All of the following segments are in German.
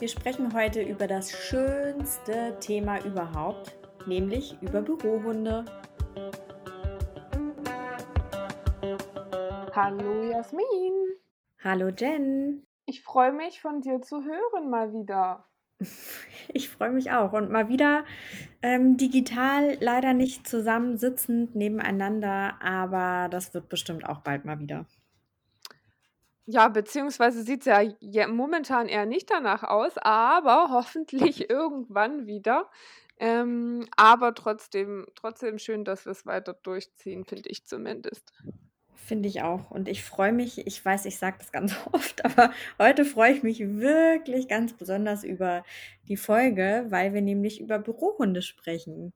Wir sprechen heute über das schönste Thema überhaupt, nämlich über Bürohunde. Hallo Jasmin. Hallo Jen. Ich freue mich von dir zu hören mal wieder. Ich freue mich auch und mal wieder ähm, digital leider nicht zusammen sitzend nebeneinander, aber das wird bestimmt auch bald mal wieder. Ja, beziehungsweise sieht es ja, momentan eher nicht danach aus, aber hoffentlich irgendwann wieder. Ähm, aber trotzdem, trotzdem schön, dass wir es weiter durchziehen, finde ich zumindest. Finde ich auch. Und ich freue mich, ich weiß, ich sage das ganz oft, aber heute freue ich mich wirklich ganz besonders über die Folge, weil wir nämlich über Bürohunde sprechen.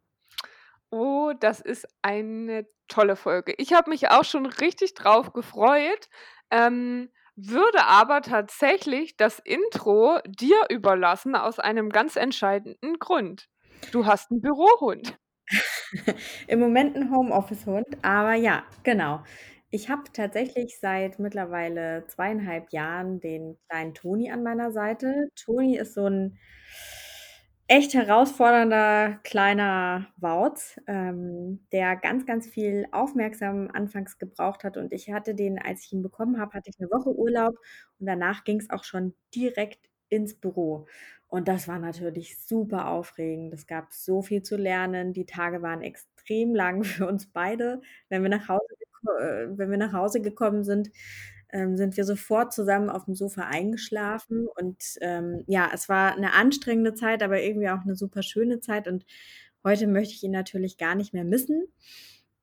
Oh, das ist eine tolle Folge. Ich habe mich auch schon richtig drauf gefreut. Ähm, würde aber tatsächlich das Intro dir überlassen aus einem ganz entscheidenden Grund. Du hast einen Bürohund. Im Moment ein Homeoffice-Hund, aber ja, genau. Ich habe tatsächlich seit mittlerweile zweieinhalb Jahren den kleinen Toni an meiner Seite. Toni ist so ein echt herausfordernder kleiner Wauz, ähm, der ganz, ganz viel aufmerksam anfangs gebraucht hat. Und ich hatte den, als ich ihn bekommen habe, hatte ich eine Woche Urlaub und danach ging es auch schon direkt ins Büro. Und das war natürlich super aufregend. Es gab so viel zu lernen. Die Tage waren extrem lang für uns beide. Wenn wir nach Hause, äh, wenn wir nach Hause gekommen sind, ähm, sind wir sofort zusammen auf dem Sofa eingeschlafen. Und ähm, ja, es war eine anstrengende Zeit, aber irgendwie auch eine super schöne Zeit. Und heute möchte ich ihn natürlich gar nicht mehr missen.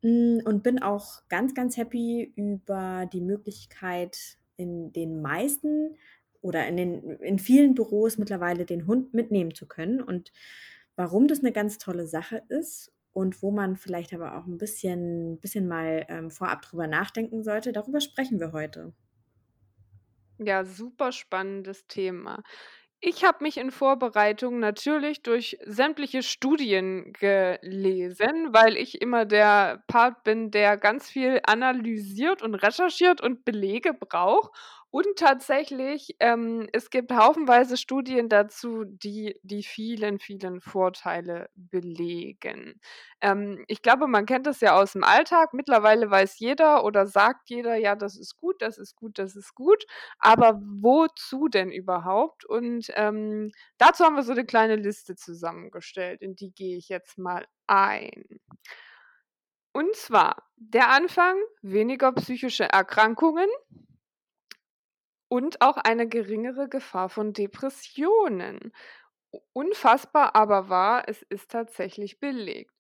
Mm, und bin auch ganz, ganz happy über die Möglichkeit, in den meisten oder in, den, in vielen Büros mittlerweile den Hund mitnehmen zu können. Und warum das eine ganz tolle Sache ist und wo man vielleicht aber auch ein bisschen, bisschen mal ähm, vorab drüber nachdenken sollte, darüber sprechen wir heute. Ja, super spannendes Thema. Ich habe mich in Vorbereitung natürlich durch sämtliche Studien gelesen, weil ich immer der Part bin, der ganz viel analysiert und recherchiert und Belege braucht. Und tatsächlich, ähm, es gibt haufenweise Studien dazu, die die vielen, vielen Vorteile belegen. Ähm, ich glaube, man kennt das ja aus dem Alltag. Mittlerweile weiß jeder oder sagt jeder, ja, das ist gut, das ist gut, das ist gut. Aber wozu denn überhaupt? Und ähm, dazu haben wir so eine kleine Liste zusammengestellt, in die gehe ich jetzt mal ein. Und zwar der Anfang, weniger psychische Erkrankungen und auch eine geringere Gefahr von Depressionen. Unfassbar aber wahr, es ist tatsächlich belegt.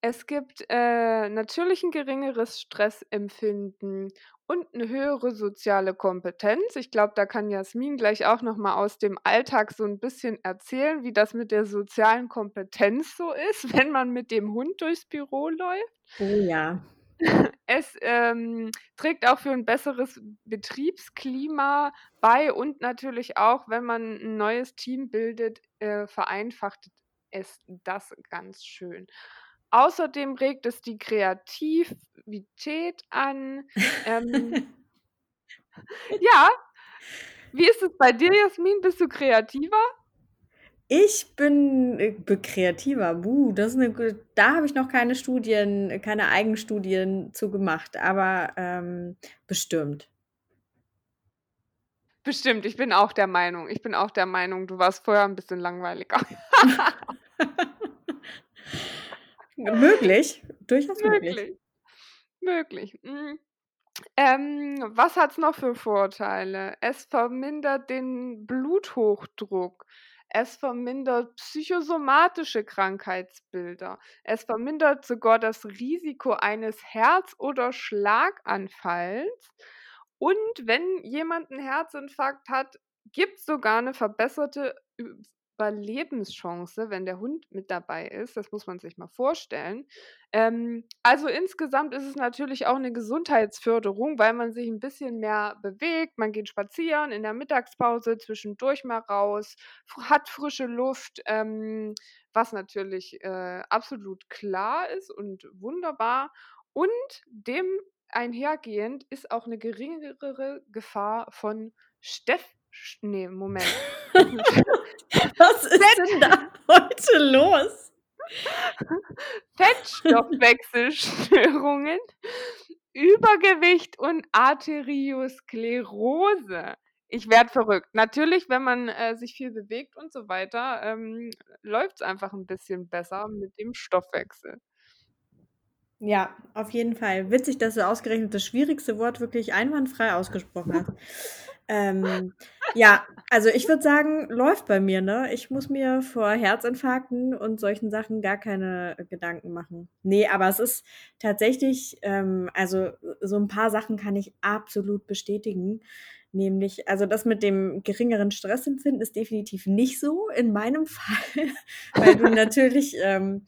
Es gibt äh, natürlich ein geringeres Stressempfinden und eine höhere soziale Kompetenz. Ich glaube, da kann Jasmin gleich auch noch mal aus dem Alltag so ein bisschen erzählen, wie das mit der sozialen Kompetenz so ist, wenn man mit dem Hund durchs Büro läuft. Oh ja. Es ähm, trägt auch für ein besseres Betriebsklima bei und natürlich auch, wenn man ein neues Team bildet, äh, vereinfacht es das ganz schön. Außerdem regt es die Kreativität an. Ähm, ja. Wie ist es bei dir, Jasmin? Bist du kreativer? Ich bin äh, kreativer. Buh, das ist eine, da habe ich noch keine Studien, keine Eigenstudien zu gemacht, aber ähm, bestimmt. Bestimmt, ich bin auch der Meinung. Ich bin auch der Meinung, du warst vorher ein bisschen langweiliger. möglich, durchaus möglich. Möglich. Möglich. Mhm. Ähm, was hat es noch für Vorteile? Es vermindert den Bluthochdruck. Es vermindert psychosomatische Krankheitsbilder. Es vermindert sogar das Risiko eines Herz- oder Schlaganfalls. Und wenn jemand einen Herzinfarkt hat, gibt es sogar eine verbesserte Überlebenschance, wenn der Hund mit dabei ist. Das muss man sich mal vorstellen. Ähm, also insgesamt ist es natürlich auch eine Gesundheitsförderung, weil man sich ein bisschen mehr bewegt. Man geht spazieren in der Mittagspause, zwischendurch mal raus, hat frische Luft, ähm, was natürlich äh, absolut klar ist und wunderbar. Und dem einhergehend ist auch eine geringere Gefahr von Steff Sch ne, Moment. Was ist denn da heute los? Fettstoffwechselstörungen, Übergewicht und Arteriosklerose. Ich werde verrückt. Natürlich, wenn man, äh, sich viel bewegt und so weiter, ähm, läuft's einfach 'n bisschen besser mit dem Stoffwechsel. Ja, auf jeden Fall. Witzig, dass du ausgerechnet das schwierigste Wort wirklich einwandfrei ausgesprochen hast. Ähm, ja, also ich würde sagen, läuft bei mir, ne? Ich muss mir vor Herzinfarkten und solchen Sachen gar keine Gedanken machen. Ne, aber es ist tatsächlich, ähm also so 'n paar Sachen kann ich absolut bestätigen. Nämlich also das mit dem geringeren Stressempfinden ist definitiv nicht so in meinem Fall, weil du natürlich ähm,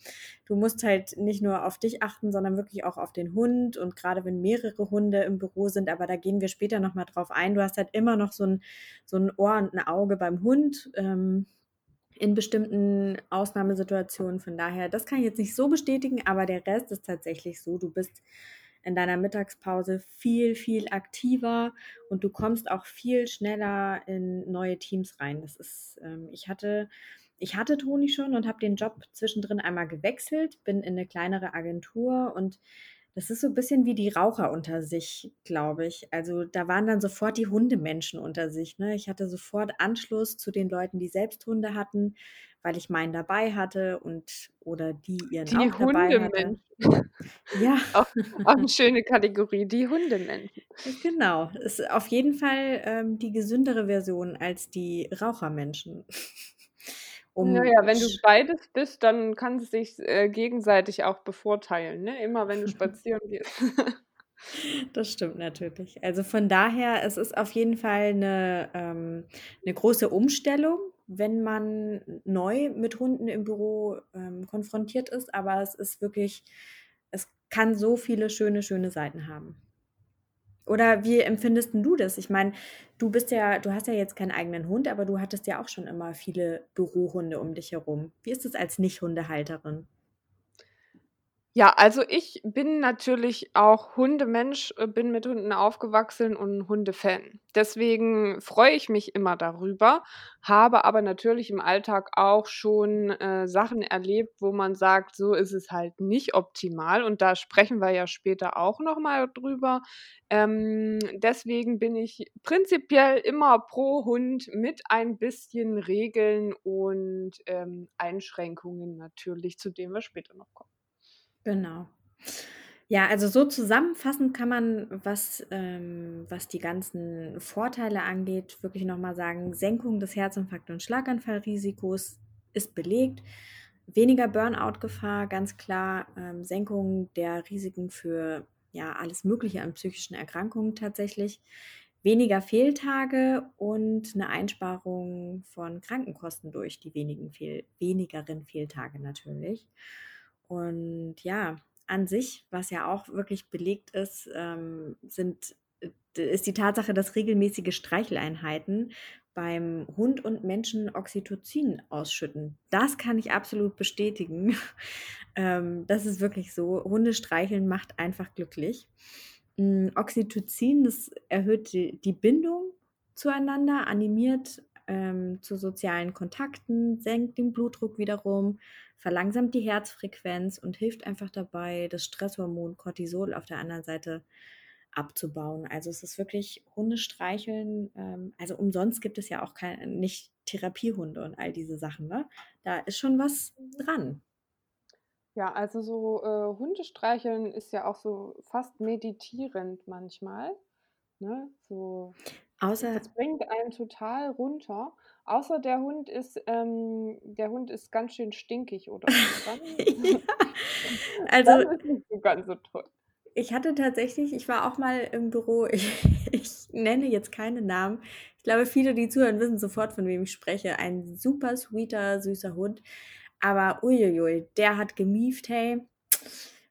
du musst halt nicht nur auf dich achten, sondern wirklich auch auf den Hund und grade wenn mehrere Hunde im Büro sind, aber da gehen wir später noch mal drauf ein. Du hast halt immer noch so 'n so 'n Ohr und 'n Auge beim Hund, ähm, in bestimmten Ausnahmesituationen. Von daher, das kann ich jetzt nicht so bestätigen, aber der Rest ist tatsächlich so. Du bist in deiner Mittagspause viel, viel aktiver und du kommst auch viel schneller in neue Teams rein. Das ist ähm, ich hatte ich hatte Toni schon und habe den Job zwischendrin einmal gewechselt, bin in 'ne kleinere Agentur und das ist so bisschen wie die Raucher unter sich, glaube ich. Also, da waren dann sofort die Hundemenschen unter sich, ne? Ich hatte sofort Anschluss zu den Leuten, die selbst Hunde hatten, weil ich meinen dabei hatte und oder die ihren Die auch dabei hatte. Hundemenschen. Ja. Auch auch 'ne schöne Kategorie, die Hundemenschen. Genau, ist auf jeden Fall, ähm, die gesündere Version als die Rauchermenschen. Um ja, wenn du beides bist, dann kann es sich, äh, gegenseitig auch bevorteilen, ne? Immer wenn du spazieren gehst. Das stimmt natürlich. Also von daher, es ist auf jeden Fall 'ne ähm, 'ne große Umstellung, wenn man neu mit Hunden im Büro, ähm, konfrontiert ist, aber es ist wirklich es kann so viele schöne, schöne Seiten haben. Oder wie empfindest du das? Ich meine, du bist ja du hast ja jetzt keinen eigenen Hund, aber du hattest ja auch schon immer viele Bürohunde um dich herum. Wie ist es als Nicht-Hundehalterin? Ja, also ich bin natürlich auch Hundemensch, äh, bin mit Hunden aufgewachsen und Hundefan. Deswegen freue ich mich immer darüber, habe aber natürlich im Alltag auch schon, äh, Sachen erlebt, wo man sagt, so ist es halt nicht optimal und da sprechen wir ja später auch noch mal drüber. Ähm, deswegen bin ich prinzipiell immer pro Hund mit ein bisschen Regeln und, ähm, Einschränkungen natürlich, zu denen wir später noch kommen. Genau. Ja, also so zusammenfassend kann man, was ähm, was die ganzen Vorteile angeht, wirklich noch mal sagen: Senkung des Herzinfarkt und Schlaganfallrisikos ist belegt. Weniger Burnout-Gefahr, ganz klar, ähm, Senkung der Risiken für, ja, alles Mögliche an psychischen Erkrankungen tatsächlich. Weniger Fehltage und 'ne Einsparung von Krankenkosten durch die wenigen Fehl wenigeren Fehltage natürlich. Und ja, an sich, was ja auch wirklich belegt ist, ähm, sind äh, ist die Tatsache, dass regelmäßige Streicheleinheiten beim Hund und Menschen Oxytocin ausschütten. Das kann ich absolut bestätigen. Ähm, das ist wirklich so. Hunde streicheln macht einfach glücklich. Hm, Oxytocin, das erhöht die die Bindung zueinander, animiert, ähm, zu sozialen Kontakten, senkt den Blutdruck wiederum, verlangsamt die Herzfrequenz und hilft einfach dabei, das Stresshormon Cortisol auf der anderen Seite abzubauen. Also, es ist wirklich Hunde streicheln ähm, also umsonst gibt es ja auch kei nicht Therapiehunde und all diese Sachen, ne? Da ist schon was dran. Ja, also so, äh, Hunde streicheln ist ja auch so fast meditierend manchmal, ne? So Außer das bringt einen total runter, außer der Hund ist ähm, der Hund ist ganz schön stinkig oder so, Ja, also dann ist nicht so ganz so toll. ich hatte tatsächlich ich war auch mal im Büro, ich ich nenne jetzt keine Namen. Ich glaube, viele, die zuhören, wissen sofort, von wem ich spreche. Ein super sweeter, süßer Hund, aber ui ui ui, der hat gemieft, hey.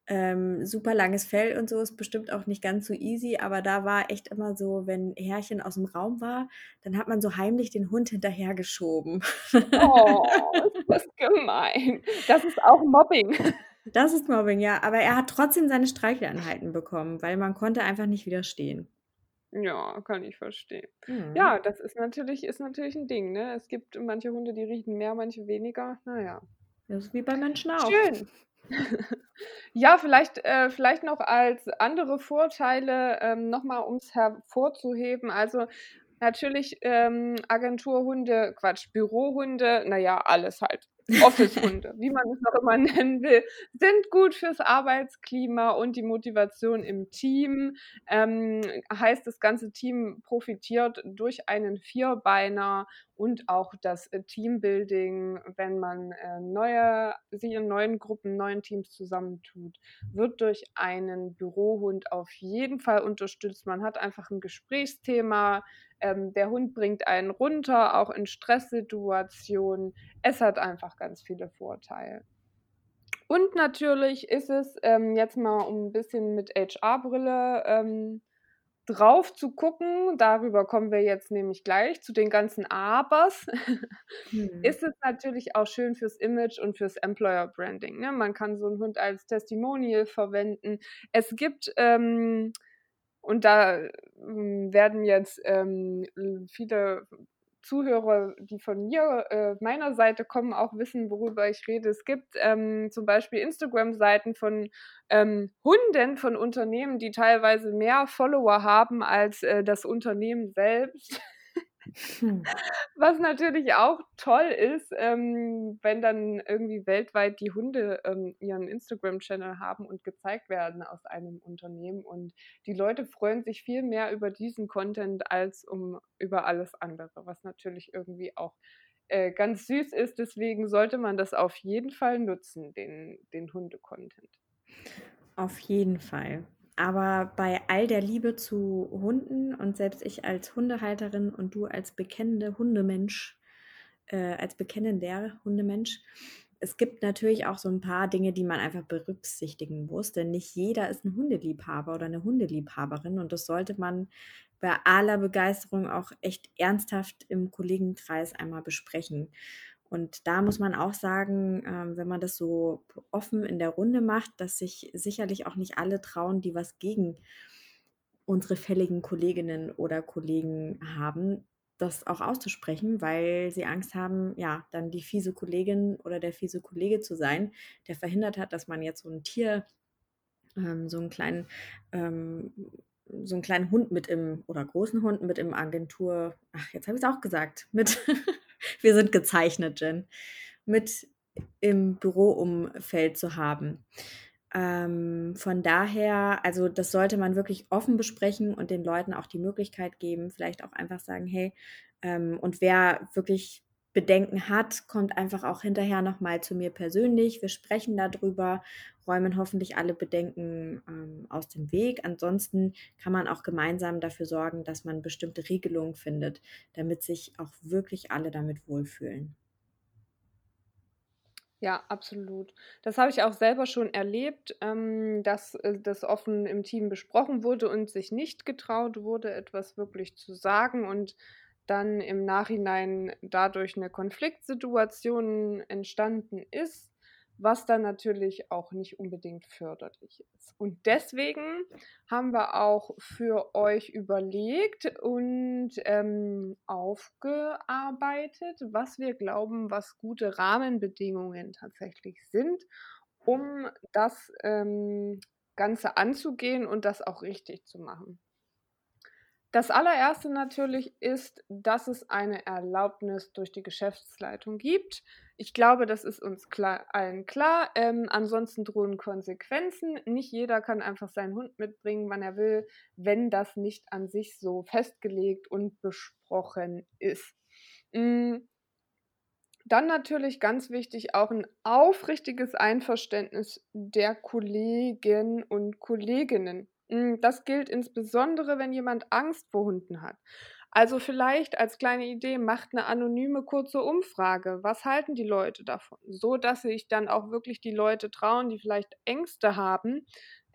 Ähm, super langes Fell und so, ist bestimmt auch nicht ganz so easy, aber da war echt immer so, wenn Herrchen aus'm Raum war, dann hat man so heimlich den Hund hinterhergeschoben. Oh, ist das gemein. Das ist auch Mobbing. Das ist Mobbing, ja, aber er hat trotzdem seine Streicheleinheiten bekommen, weil man konnte einfach nicht widerstehen. Ja, kann ich verstehen. Mhm. Ja, das ist natürlich ist natürlich 'n Ding, ne? Es gibt manche Hunde, die riechen mehr, manche weniger. Na ja. Das ist wie bei Menschen auch. Schön. Ja, vielleicht äh, vielleicht noch als andere Vorteile, ähm, noch mal um's hervorzuheben. Also, natürlich, ähm, Agenturhunde Quatsch, Bürohunde, na ja, alles halt. Office-Hunde, wie man es auch immer nennen will, sind gut fürs Arbeitsklima und die Motivation im Team. Ähm, heißt, das ganze Team profitiert durch einen Vierbeiner und auch das, äh, Teambuilding, wenn man, äh, neue sich in neuen Gruppen, neuen Teams zusammentut, wird durch einen Bürohund auf jeden Fall unterstützt. Man hat einfach 'n Gesprächsthema. Ähm, der Hund bringt einen runter, auch in Stresssituationen. Es hat einfach ganz viele Vorteile. Und natürlich ist es, ähm, jetzt mal um 'n bisschen mit HR-Brille, ähm, drauf zu gucken, darüber kommen wir jetzt nämlich gleich zu den ganzen Abers, Mhm. ist es natürlich auch schön fürs Image und fürs Employer Branding, ne? Man kann so 'n Hund als Testimonial verwenden. Es gibt, ähm und da, hm, werden jetzt, ähm, viele Zuhörer, die von mir äh, meiner Seite kommen, auch wissen, worüber ich rede. Es gibt, ähm, zum Beispiel Instagram-Seiten von, ähm, Hunden von Unternehmen, die teilweise mehr Follower haben als, äh, das Unternehmen selbst. Hm. Was natürlich auch toll ist, ähm, wenn dann irgendwie weltweit die Hunde, ähm, ihren Instagram-Channel haben und gezeigt werden aus einem Unternehmen. Und die Leute freuen sich viel mehr über diesen Content als um über alles andere, was natürlich irgendwie auch, äh, ganz süß ist. Deswegen sollte man das auf jeden Fall nutzen, den den Hunde-Content. Auf jeden Fall. Aber bei all der Liebe zu Hunden und selbst ich als Hundehalterin und du als bekennende Hundemensch äh, als bekennender Hundemensch, es gibt natürlich auch so 'n paar Dinge, die man einfach berücksichtigen muss, denn nicht jeder ist 'n Hundeliebhaber oder 'ne Hundeliebhaberin und das sollte man bei aller Begeisterung auch echt ernsthaft im Kollegenkreis einmal besprechen. Und da muss man auch sagen, ähm, wenn man das so offen in der Runde macht, dass sich sicherlich auch nicht alle trauen, die was gegen unsere fälligen Kolleginnen oder Kollegen haben, das auch auszusprechen, weil sie Angst haben, ja, dann die fiese Kollegin oder der fiese Kollege zu sein, der verhindert hat, dass man jetzt so 'n Tier ähm, so 'n kleinen ähm, so 'n kleinen Hund mit im oder großen Hund mit im Agentur ach, jetzt habe ich's auch gesagt, mit wir sind gezeichnet, Jen, mit im Büroumfeld zu haben. Ähm, von daher also, das sollte man wirklich offen besprechen und den Leuten auch die Möglichkeit geben, vielleicht auch einfach sagen: „Hey“ ähm, und wer wirklich Bedenken hat, kommt einfach auch hinterher noch mal zu mir persönlich. Wir sprechen da drüber, räumen hoffentlich alle Bedenken, ähm, aus dem Weg. Ansonsten kann man auch gemeinsam dafür sorgen, dass man bestimmte Regelungen findet, damit sich auch wirklich alle damit wohlfühlen. Ja, absolut. Das habe ich auch selber schon erlebt, ähm, dass, äh, das offen im Team besprochen wurde und sich nicht getraut wurde, etwas wirklich zu sagen und dann im Nachhinein dadurch 'ne Konfliktsituation entstanden ist, was dann natürlich auch nicht unbedingt förderlich ist. Und deswegen haben wir auch für euch überlegt und, ähm, aufgearbeitet, was wir glauben, was gute Rahmenbedingungen tatsächlich sind, um das, ähm, Ganze anzugehen und das auch richtig zu machen. Das Allererste natürlich ist, dass es eine Erlaubnis durch die Geschäftsleitung gibt. Ich glaube, das ist uns klar allen klar. Ähm, ansonsten drohen Konsequenzen. Nicht jeder kann einfach seinen Hund mitbringen, wann er will, wenn das nicht an sich so festgelegt und besprochen ist. Hm dann natürlich ganz wichtig auch 'n aufrichtiges Einverständnis der Kollegen und Kolleginnen. Hm, das gilt insbesondere, wenn jemand Angst vor Hunden hat. Also, vielleicht als kleine Idee, macht 'ne anonyme kurze Umfrage. Was halten die Leute davon? So, dass sich dann auch wirklich die Leute trauen, die vielleicht Ängste haben,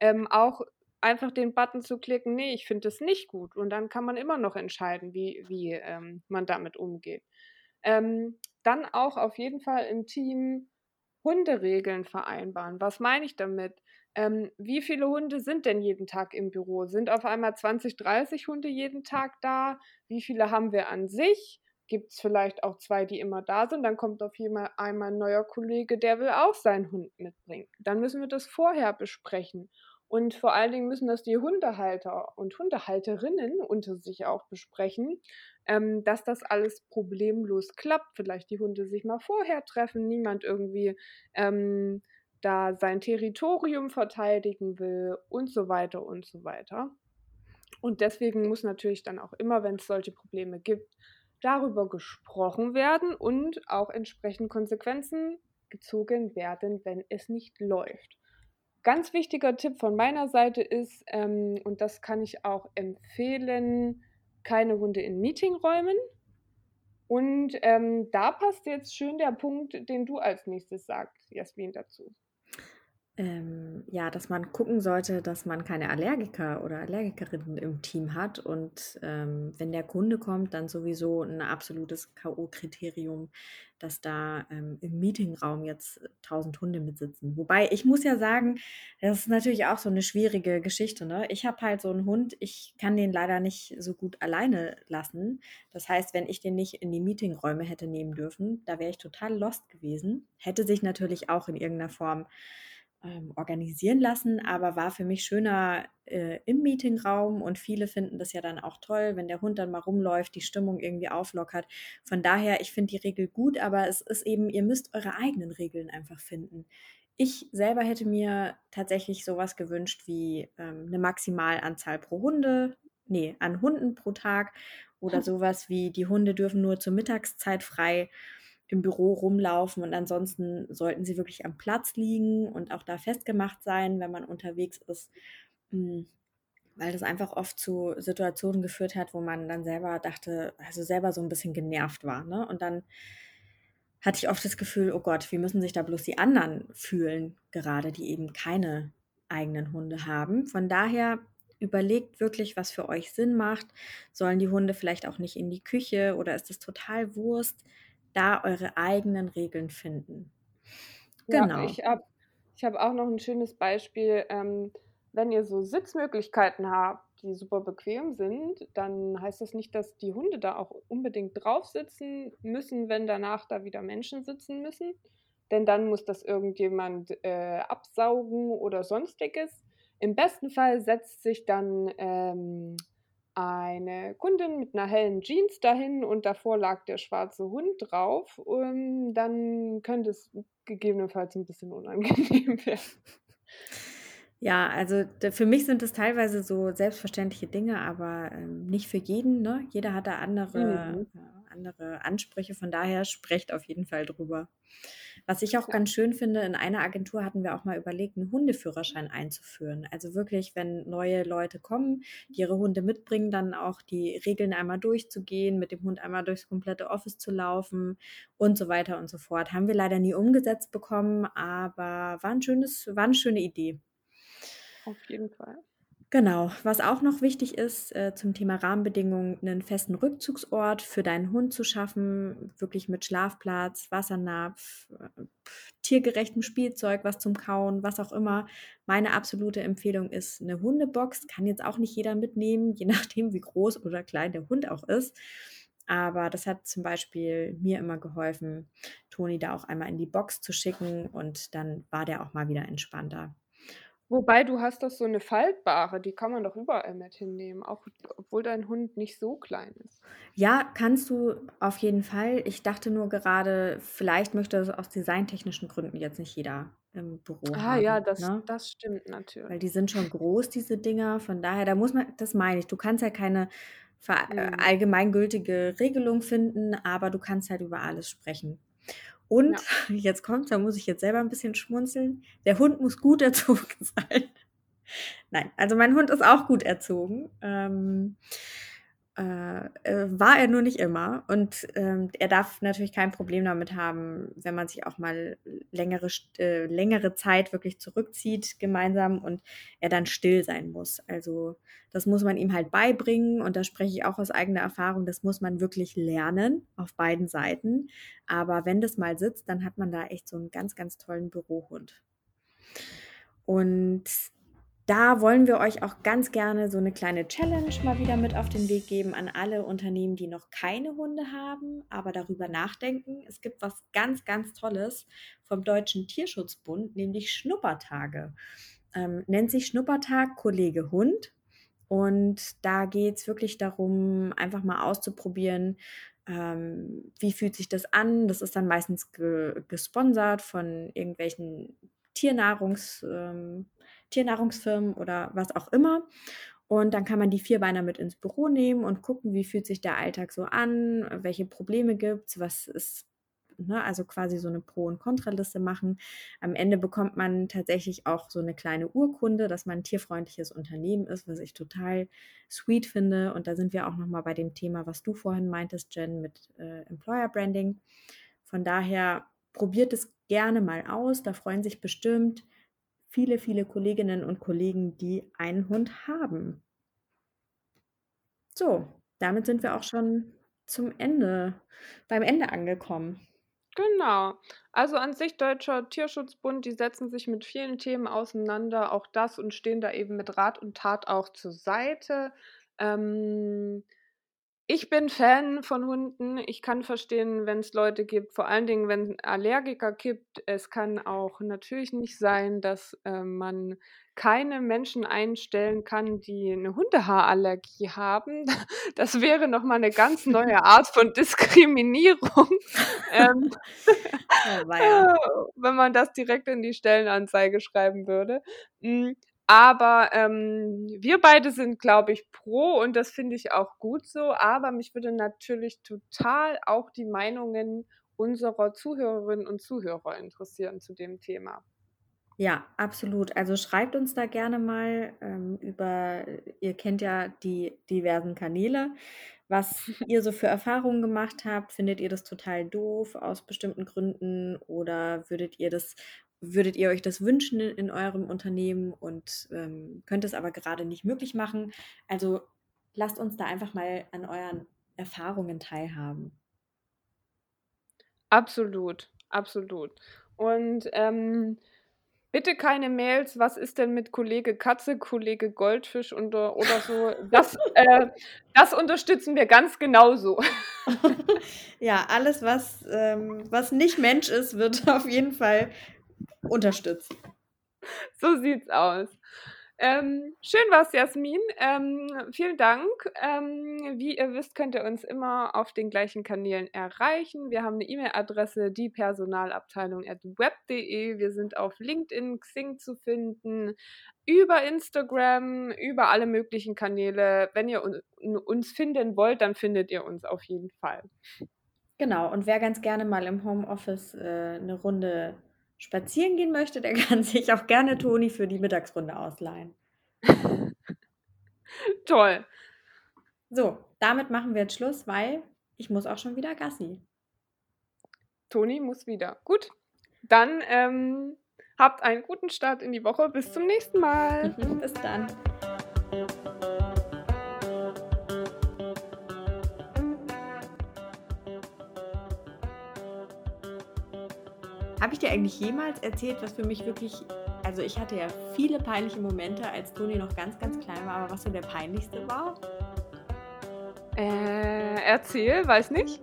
ähm, auch einfach den Button zu klicken: „Ne, ich finde das nicht gut.“ Und dann kann man immer noch entscheiden, wie wie, ähm, man damit umgeht. Ähm, dann auch auf jeden Fall im Team Hunderegeln vereinbaren. Was meine ich damit? Ähm, wie viele Hunde sind denn jeden Tag im Büro? Sind auf einmal 20, 30 Hunde jeden Tag da? Wie viele haben wir an sich? Gibt es vielleicht auch zwei, die immer da sind? Dann kommt auf einmal ein neuer Kollege, der will auch seinen Hund mitbringen. Dann müssen wir das vorher besprechen. Und vor allen Dingen müssen das die Hundehalter und Hundehalterinnen unter sich auch besprechen, ähm, dass das alles problemlos klappt. Vielleicht die Hunde sich mal vorher treffen, niemand irgendwie ähm, da sein Territorium verteidigen will und so weiter und so weiter. Und deswegen muss natürlich dann auch immer, wenn es solche Probleme gibt, darüber gesprochen werden und auch entsprechend Konsequenzen gezogen werden, wenn es nicht läuft. Ganz wichtiger Tipp von meiner Seite ist, ähm, und das kann ich auch empfehlen, keine Hunde in Meetingräumen. Und ähm, da passt jetzt schön der Punkt, den du als nächstes sagst, Jasmin, dazu. Ähm, ja, dass man gucken sollte, dass man keine Allergiker oder Allergikerinnen im Team hat und ähm, wenn der Kunde kommt, dann sowieso ein absolutes K.O.-Kriterium, dass da ähm, im Meetingraum jetzt tausend Hunde mitsitzen. Wobei ich muss ja sagen, das ist natürlich auch so eine schwierige Geschichte. Ne? Ich habe halt so einen Hund, ich kann den leider nicht so gut alleine lassen. Das heißt, wenn ich den nicht in die Meetingräume hätte nehmen dürfen, da wäre ich total lost gewesen. Hätte sich natürlich auch in irgendeiner Form ähm, organisieren lassen, aber war für mich schöner äh, im Meetingraum und viele finden das ja dann auch toll, wenn der Hund dann mal rumläuft, die Stimmung irgendwie auflockert. Von daher, ich finde die Regel gut, aber es ist eben, ihr müsst eure eigenen Regeln einfach finden. Ich selber hätte mir tatsächlich sowas gewünscht wie ähm, eine Maximalanzahl pro Hunde, nee, an Hunden pro Tag oder sowas wie die Hunde dürfen nur zur Mittagszeit frei im Büro rumlaufen und ansonsten sollten sie wirklich am Platz liegen und auch da festgemacht sein, wenn man unterwegs ist, hm, weil das einfach oft zu Situationen geführt hat, wo man dann selber dachte, also selber so ein bisschen genervt war. Ne? Und dann hatte ich oft das Gefühl, oh Gott, wie müssen sich da bloß die anderen fühlen, gerade die eben keine eigenen Hunde haben. Von daher überlegt wirklich, was für euch Sinn macht. Sollen die Hunde vielleicht auch nicht in die Küche oder ist es total Wurst? Da eure eigenen Regeln finden. Genau. Ja, ich habe ich hab auch noch ein schönes Beispiel. Ähm, wenn ihr so Sitzmöglichkeiten habt, die super bequem sind, dann heißt das nicht, dass die Hunde da auch unbedingt drauf sitzen müssen, wenn danach da wieder Menschen sitzen müssen. Denn dann muss das irgendjemand äh, absaugen oder sonstiges. Im besten Fall setzt sich dann ähm, eine Kundin mit einer hellen Jeans dahin und davor lag der schwarze Hund drauf, um, ähm, dann könnte es gegebenenfalls ein bisschen unangenehm werden. Ja, also für mich sind es teilweise so selbstverständliche Dinge, aber ähm, nicht für jeden. Ne? Jeder hat da andere, mhm. Andere Ansprüche, von daher sprecht auf jeden Fall drüber. Was ich auch ganz schön finde, in einer Agentur hatten wir auch mal überlegt, einen Hundeführerschein einzuführen. Also wirklich, wenn neue Leute kommen, die ihre Hunde mitbringen, dann auch die Regeln einmal durchzugehen, mit dem Hund einmal durchs komplette Office zu laufen und so weiter und so fort. Haben wir leider nie umgesetzt bekommen, aber war, ein schönes, war eine schöne Idee. Auf jeden Fall. Genau, was auch noch wichtig ist äh, zum Thema Rahmenbedingungen, einen festen Rückzugsort für deinen Hund zu schaffen, wirklich mit Schlafplatz, Wassernapf, äh, tiergerechtem Spielzeug, was zum Kauen, was auch immer. Meine absolute Empfehlung ist eine Hundebox. Kann jetzt auch nicht jeder mitnehmen, je nachdem, wie groß oder klein der Hund auch ist. Aber das hat zum Beispiel mir immer geholfen, Toni da auch einmal in die Box zu schicken und dann war der auch mal wieder entspannter. Wobei du hast doch so eine faltbare, die kann man doch überall mit hinnehmen, auch obwohl dein Hund nicht so klein ist. Ja, kannst du auf jeden Fall. Ich dachte nur gerade, vielleicht möchte das aus designtechnischen Gründen jetzt nicht jeder im Büro Ah haben, ja, das ne? das stimmt Weil die sind schon groß, diese Dinger. Von daher, da muss man, das meine ich, du kannst ja keine äh, Mhm. allgemeingültige Regelung finden, aber du kannst halt über alles sprechen. Und ja. jetzt kommt, da muss ich jetzt selber ein bisschen schmunzeln. Der Hund muss gut erzogen sein. Nein, also mein Hund ist auch gut erzogen. Ähm, äh, äh, war er nur nicht immer. Und ähm, er darf natürlich kein Problem damit haben, wenn man sich auch mal längere, äh, längere Zeit wirklich zurückzieht gemeinsam und er dann still sein muss. Also das muss man ihm halt beibringen und da spreche ich auch aus eigener Erfahrung, das muss man wirklich lernen auf beiden Seiten. Aber wenn das mal sitzt, dann hat man da echt so einen ganz, ganz tollen Bürohund. Und da wollen wir euch auch ganz gerne so eine kleine Challenge mal wieder mit auf den Weg geben an alle Unternehmen, die noch keine Hunde haben, aber darüber nachdenken. Es gibt was ganz, ganz Tolles vom Deutschen Tierschutzbund, nämlich Schnuppertage. Ähm, nennt sich Schnuppertag Kollege Hund. Und da geht es wirklich darum, einfach mal auszuprobieren, ähm, wie fühlt sich das an. Das ist dann meistens ge gesponsert von irgendwelchen Tiernahrungs, ähm, Tiernahrungsfirmen oder was auch immer. Und dann kann man die Vierbeiner mit ins Büro nehmen und gucken, wie fühlt sich der Alltag so an, welche Probleme gibt es, was ist, ne, also quasi so eine Pro- und Kontraliste machen. Am Ende bekommt man tatsächlich auch so eine kleine Urkunde, dass man ein tierfreundliches Unternehmen ist, was ich total sweet finde. Und da sind wir auch nochmal bei dem Thema, was du vorhin meintest, Jen, mit äh, Employer Branding. Von daher probiert es gerne mal aus. Da freuen sich bestimmt viele, viele Kolleginnen und Kollegen, die einen Hund haben. So, damit sind wir auch schon zum Ende, beim Ende angekommen. Genau. Also an sich Deutscher Tierschutzbund, die setzen sich mit vielen Themen auseinander, auch das und stehen da eben mit Rat und Tat auch zur Seite. Ähm, ich bin Fan von Hunden. Ich kann verstehen, wenn es Leute gibt, vor allen Dingen, wenn es Allergiker gibt. Es kann auch natürlich nicht sein, dass, äh, man keine Menschen einstellen kann, die eine Hundehaarallergie haben. Das wäre noch mal 'ne ganz neue Art von Diskriminierung, ähm, Oh wenn man das direkt in die Stellenanzeige schreiben würde. Aber, ähm, wir beide sind, glaube ich, pro und das finde ich auch gut so. Aber mich würde natürlich total auch die Meinungen unserer Zuhörerinnen und Zuhörer interessieren zu dem Thema. Ja, absolut. Also schreibt uns da gerne mal ähm, über, ihr kennt ja die diversen Kanäle, was ihr so für Erfahrungen gemacht habt. Findet ihr das total doof aus bestimmten Gründen oder würdet ihr das würdet ihr euch das wünschen in, in eurem Unternehmen und ähm, könnt es aber gerade nicht möglich machen. Also lasst uns da einfach mal an euren Erfahrungen teilhaben. Absolut, absolut. Und ähm, bitte keine Mails, was ist denn mit Kollege Katze, Kollege Goldfisch und, äh, oder so. Das, äh, das unterstützen wir ganz genauso. ja, alles, was, ähm, was nicht Mensch ist, wird auf jeden Fall unterstützt. So sieht's aus. Ähm, schön war's, Jasmin. Ähm, vielen Dank. Ähm, wie ihr wisst, könnt ihr uns immer auf den gleichen Kanälen erreichen. Wir haben eine E-Mail-Adresse, diepersonalabteilung.web.de. Wir sind auf LinkedIn, Xing zu finden, über Instagram, über alle möglichen Kanäle. Wenn ihr uns finden wollt, dann findet ihr uns auf jeden Fall. Genau, und wer ganz gerne mal im Homeoffice äh, eine Runde spazieren gehen möchte, der kann sich auch gerne Toni für die Mittagsrunde ausleihen. Toll. So, damit machen wir jetzt Schluss, weil ich muss auch schon wieder Gassi. Toni muss wieder. Gut, dann ähm, habt einen guten Start in die Woche. Bis zum nächsten Mal. Bis dann. Habe ich dir eigentlich jemals erzählt, was für mich wirklich, also ich hatte ja viele peinliche Momente, als Toni noch ganz, ganz klein war, aber was so der peinlichste war? Äh, erzähl, weiß nicht.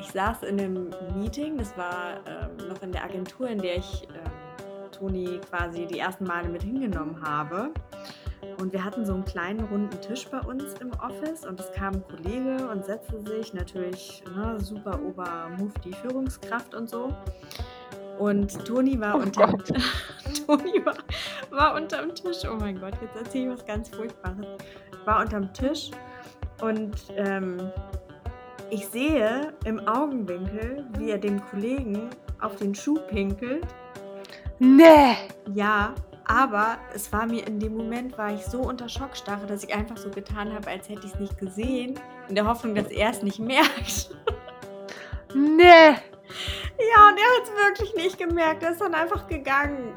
Ich saß in einem Meeting, das war ähm, noch in der Agentur, in der ich ähm, Toni quasi die ersten Male mit hingenommen habe. Und wir hatten so einen kleinen runden Tisch bei uns im Office und es kam ein Kollege und setzte sich, natürlich ne, super Ober-Mufti Führungskraft und so. Und Toni war, Oh unter, Gott. Toni war, war unterm Tisch. Oh mein Gott, jetzt erzähle ich was ganz Furchtbares. War unterm Tisch und ähm, ich sehe im Augenwinkel, wie er dem Kollegen auf den Schuh pinkelt. Nee. Ja, aber es war mir in dem Moment, war ich so unter Schockstarre, dass ich einfach so getan habe, als hätte ich es nicht gesehen, in der Hoffnung, dass er es nicht merkt. Nee. Ja, und er hat es wirklich nicht gemerkt. Er ist dann einfach gegangen.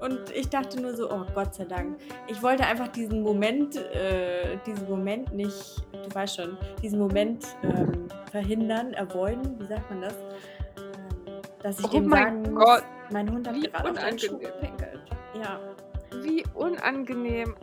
Und ich dachte nur so, oh Gott sei Dank. Ich wollte einfach diesen Moment, äh, diesen Moment nicht, du weißt schon, diesen Moment ähm, verhindern, avoiden, wie sagt man das? Ähm, dass ich Oh dem mein sagen Gott, muss, mein Hund hat wie gerade auf den Schuh gepinkelt. Ja. Wie unangenehm.